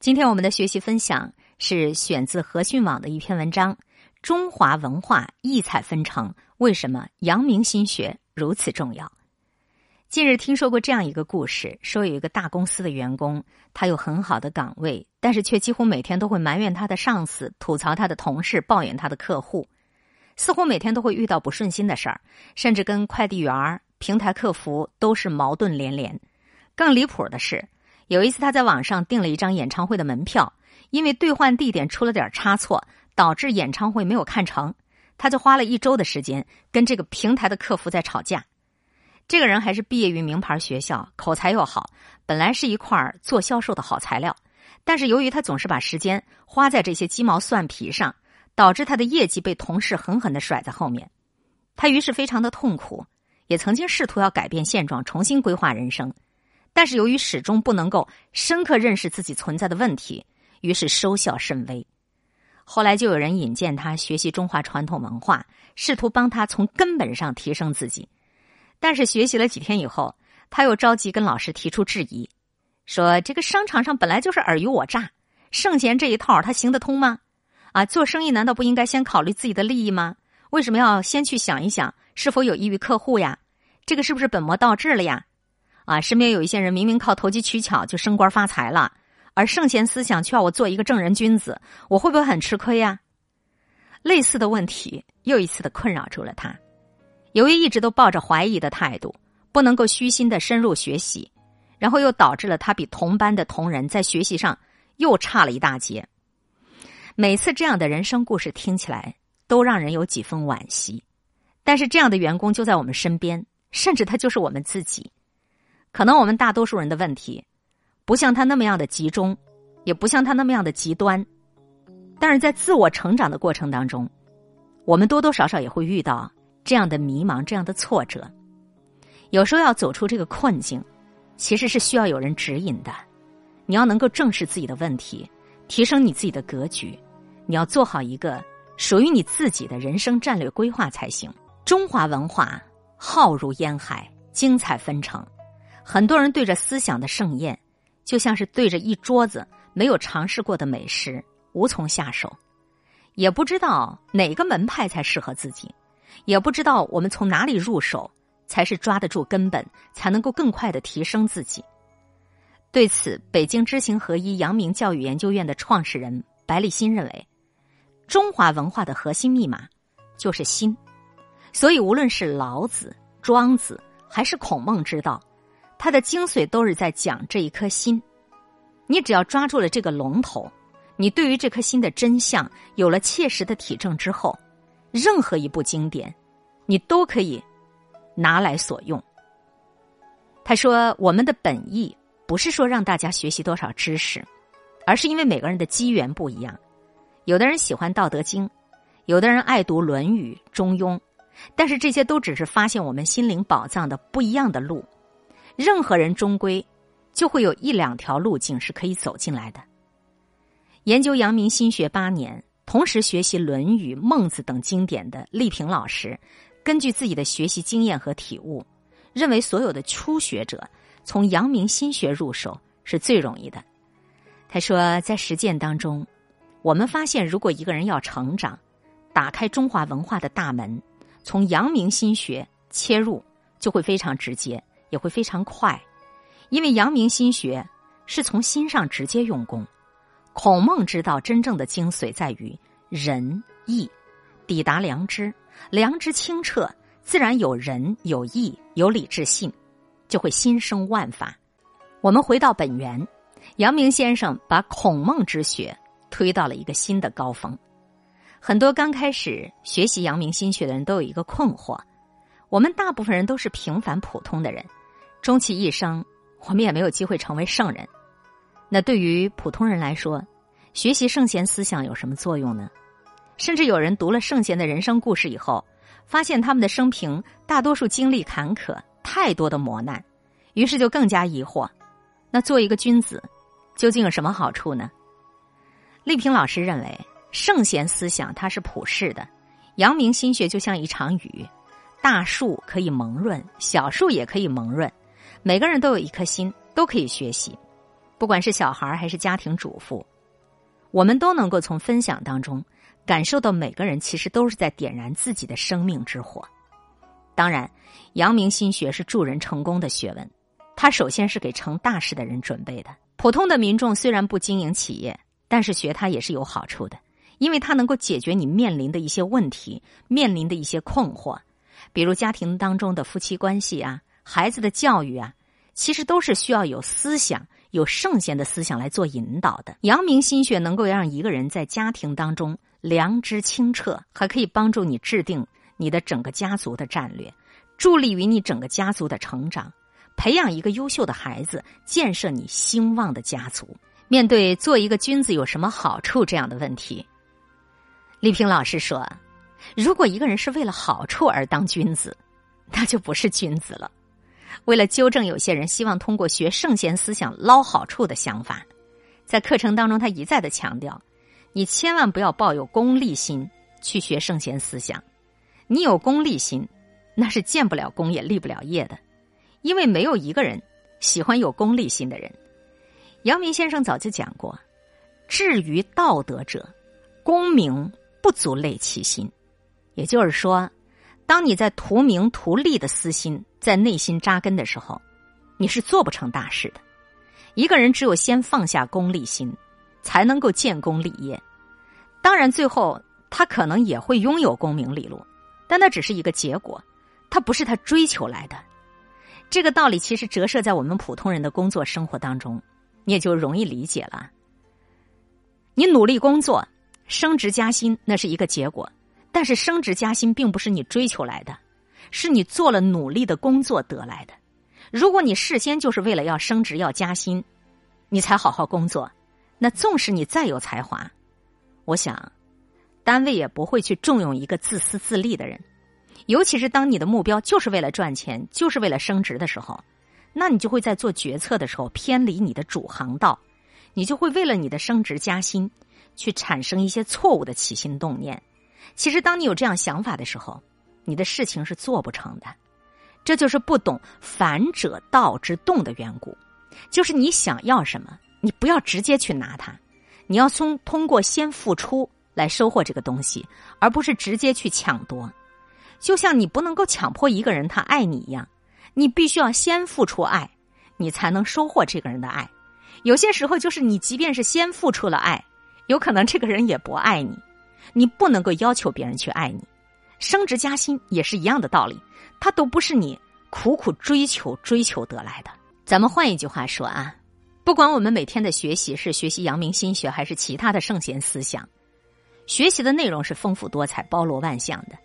今天我们的学习分享是选自和讯网的一篇文章：中华文化异彩纷呈，为什么阳明心学如此重要？近日听说过这样一个故事，说有一个大公司的员工，他有很好的岗位，但是却几乎每天都会埋怨他的上司，吐槽他的同事，抱怨他的客户，似乎每天都会遇到不顺心的事儿，甚至跟快递员、平台客服都是矛盾连连。更离谱的是。有一次，他在网上订了一张演唱会的门票，因为兑换地点出了点差错，导致演唱会没有看成。他就花了一周的时间跟这个平台的客服在吵架。这个人还是毕业于名牌学校，口才又好，本来是一块做销售的好材料。但是由于他总是把时间花在这些鸡毛蒜皮上，导致他的业绩被同事狠狠的甩在后面。他于是非常的痛苦，也曾经试图要改变现状，重新规划人生。但是由于始终不能够深刻认识自己存在的问题，于是收效甚微。后来就有人引荐他学习中华传统文化，试图帮他从根本上提升自己。但是学习了几天以后，他又着急跟老师提出质疑，说：“这个商场上本来就是尔虞我诈，圣贤这一套他行得通吗？啊，做生意难道不应该先考虑自己的利益吗？为什么要先去想一想是否有益于客户呀？这个是不是本末倒置了呀？”啊，身边有一些人明明靠投机取巧就升官发财了，而圣贤思想却要我做一个正人君子，我会不会很吃亏呀？类似的问题又一次的困扰住了他。由于一直都抱着怀疑的态度，不能够虚心的深入学习，然后又导致了他比同班的同仁在学习上又差了一大截。每次这样的人生故事听起来都让人有几分惋惜，但是这样的员工就在我们身边，甚至他就是我们自己。可能我们大多数人的问题，不像他那么样的集中，也不像他那么样的极端，但是在自我成长的过程当中，我们多多少少也会遇到这样的迷茫、这样的挫折。有时候要走出这个困境，其实是需要有人指引的。你要能够正视自己的问题，提升你自己的格局，你要做好一个属于你自己的人生战略规划才行。中华文化浩如烟海，精彩纷呈。很多人对着思想的盛宴，就像是对着一桌子没有尝试过的美食，无从下手，也不知道哪个门派才适合自己，也不知道我们从哪里入手才是抓得住根本，才能够更快的提升自己。对此，北京知行合一阳明教育研究院的创始人白立新认为，中华文化的核心密码就是心，所以无论是老子、庄子还是孔孟之道。它的精髓都是在讲这一颗心，你只要抓住了这个龙头，你对于这颗心的真相有了切实的体证之后，任何一部经典，你都可以拿来所用。他说：“我们的本意不是说让大家学习多少知识，而是因为每个人的机缘不一样，有的人喜欢《道德经》，有的人爱读《论语》《中庸》，但是这些都只是发现我们心灵宝藏的不一样的路。”任何人终归就会有一两条路径是可以走进来的。研究阳明心学八年，同时学习《论语》《孟子》等经典的丽萍老师，根据自己的学习经验和体悟，认为所有的初学者从阳明心学入手是最容易的。他说，在实践当中，我们发现，如果一个人要成长，打开中华文化的大门，从阳明心学切入，就会非常直接。也会非常快，因为阳明心学是从心上直接用功。孔孟之道真正的精髓在于仁义，抵达良知，良知清澈，自然有仁有义有理智信，就会心生万法。我们回到本源，阳明先生把孔孟之学推到了一个新的高峰。很多刚开始学习阳明心学的人都有一个困惑：我们大部分人都是平凡普通的人。终其一生，我们也没有机会成为圣人。那对于普通人来说，学习圣贤思想有什么作用呢？甚至有人读了圣贤的人生故事以后，发现他们的生平大多数经历坎坷，太多的磨难，于是就更加疑惑：那做一个君子，究竟有什么好处呢？丽萍老师认为，圣贤思想它是普世的，阳明心学就像一场雨，大树可以蒙润，小树也可以蒙润。每个人都有一颗心，都可以学习。不管是小孩还是家庭主妇，我们都能够从分享当中感受到，每个人其实都是在点燃自己的生命之火。当然，阳明心学是助人成功的学问，它首先是给成大事的人准备的。普通的民众虽然不经营企业，但是学它也是有好处的，因为它能够解决你面临的一些问题，面临的一些困惑，比如家庭当中的夫妻关系啊，孩子的教育啊，其实都是需要有思想、有圣贤的思想来做引导的。阳明心学能够让一个人在家庭当中良知清澈，还可以帮助你制定。你的整个家族的战略，助力于你整个家族的成长，培养一个优秀的孩子，建设你兴旺的家族。面对做一个君子有什么好处这样的问题，李平老师说：“如果一个人是为了好处而当君子，那就不是君子了。”为了纠正有些人希望通过学圣贤思想捞好处的想法，在课程当中他一再的强调：你千万不要抱有功利心去学圣贤思想。你有功利心，那是建不了功也立不了业的，因为没有一个人喜欢有功利心的人。阳明先生早就讲过：“至于道德者，功名不足累其心。”也就是说，当你在图名图利的私心在内心扎根的时候，你是做不成大事的。一个人只有先放下功利心，才能够建功立业。当然，最后他可能也会拥有功名利禄。但那只是一个结果，他不是他追求来的。这个道理其实折射在我们普通人的工作生活当中，你也就容易理解了。你努力工作，升职加薪那是一个结果，但是升职加薪并不是你追求来的，是你做了努力的工作得来的。如果你事先就是为了要升职要加薪，你才好好工作，那纵使你再有才华，我想。单位也不会去重用一个自私自利的人，尤其是当你的目标就是为了赚钱，就是为了升职的时候，那你就会在做决策的时候偏离你的主航道，你就会为了你的升职加薪去产生一些错误的起心动念。其实，当你有这样想法的时候，你的事情是做不成的。这就是不懂反者道之动的缘故，就是你想要什么，你不要直接去拿它，你要从通过先付出。来收获这个东西，而不是直接去抢夺。就像你不能够强迫一个人他爱你一样，你必须要先付出爱，你才能收获这个人的爱。有些时候，就是你即便是先付出了爱，有可能这个人也不爱你。你不能够要求别人去爱你。升职加薪也是一样的道理，它都不是你苦苦追求追求得来的。咱们换一句话说啊，不管我们每天的学习是学习阳明心学，还是其他的圣贤思想。学习的内容是丰富多彩、包罗万象的，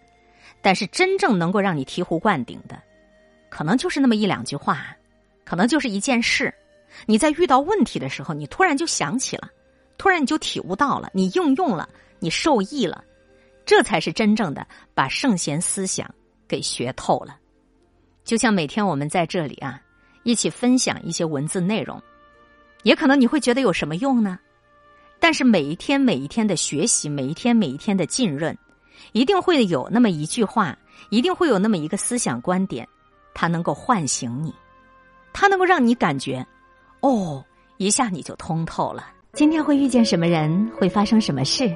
但是真正能够让你醍醐灌顶的，可能就是那么一两句话，可能就是一件事。你在遇到问题的时候，你突然就想起了，突然你就体悟到了，你应用了，你受益了，这才是真正的把圣贤思想给学透了。就像每天我们在这里啊，一起分享一些文字内容，也可能你会觉得有什么用呢？但是每一天每一天的学习，每一天每一天的浸润，一定会有那么一句话，一定会有那么一个思想观点，它能够唤醒你，它能够让你感觉，哦，一下你就通透了。今天会遇见什么人，会发生什么事，